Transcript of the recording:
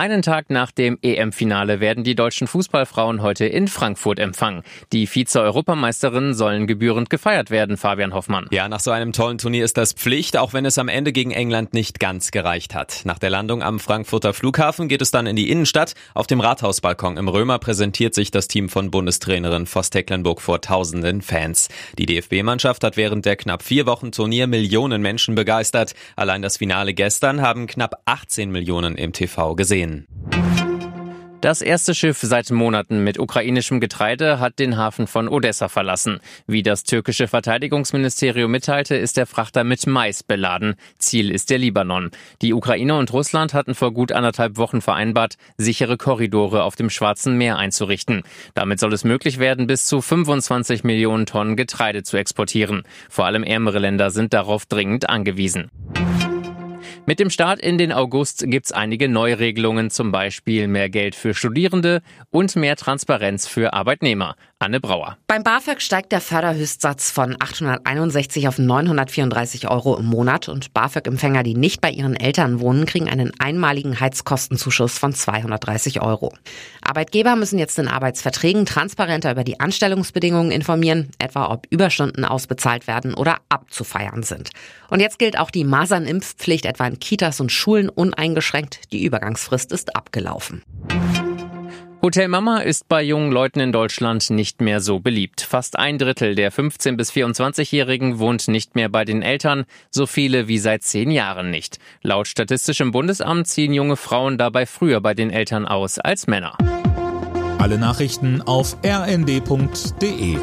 Einen Tag nach dem EM-Finale werden die deutschen Fußballfrauen heute in Frankfurt empfangen. Die Vize-Europameisterinnen sollen gebührend gefeiert werden, Fabian Hoffmann. Ja, nach so einem tollen Turnier ist das Pflicht, auch wenn es am Ende gegen England nicht ganz gereicht hat. Nach der Landung am Frankfurter Flughafen geht es dann in die Innenstadt. Auf dem Rathausbalkon im Römer präsentiert sich das Team von Bundestrainerin Voss Tecklenburg vor tausenden Fans. Die DFB-Mannschaft hat während der knapp vier Wochen Turnier Millionen Menschen begeistert. Allein das Finale gestern haben knapp 18 Millionen im TV gesehen. Das erste Schiff seit Monaten mit ukrainischem Getreide hat den Hafen von Odessa verlassen. Wie das türkische Verteidigungsministerium mitteilte, ist der Frachter mit Mais beladen. Ziel ist der Libanon. Die Ukraine und Russland hatten vor gut anderthalb Wochen vereinbart, sichere Korridore auf dem Schwarzen Meer einzurichten. Damit soll es möglich werden, bis zu 25 Millionen Tonnen Getreide zu exportieren. Vor allem ärmere Länder sind darauf dringend angewiesen. Mit dem Start in den August gibt's einige Neuregelungen, zum Beispiel mehr Geld für Studierende und mehr Transparenz für Arbeitnehmer. Anne Brauer. Beim BAföG steigt der Förderhöchstsatz von 861 auf 934 Euro im Monat und BAföG-Empfänger, die nicht bei ihren Eltern wohnen, kriegen einen einmaligen Heizkostenzuschuss von 230 Euro. Arbeitgeber müssen jetzt in Arbeitsverträgen transparenter über die Anstellungsbedingungen informieren, etwa ob Überstunden ausbezahlt werden oder abzufeiern sind. Und jetzt gilt auch die Masernimpfpflicht etwa in Kitas und Schulen uneingeschränkt. Die Übergangsfrist ist abgelaufen. Hotel Mama ist bei jungen Leuten in Deutschland nicht mehr so beliebt. Fast ein Drittel der 15- bis 24-Jährigen wohnt nicht mehr bei den Eltern, so viele wie seit zehn Jahren nicht. Laut Statistischem Bundesamt ziehen junge Frauen dabei früher bei den Eltern aus als Männer. Alle Nachrichten auf rnd.de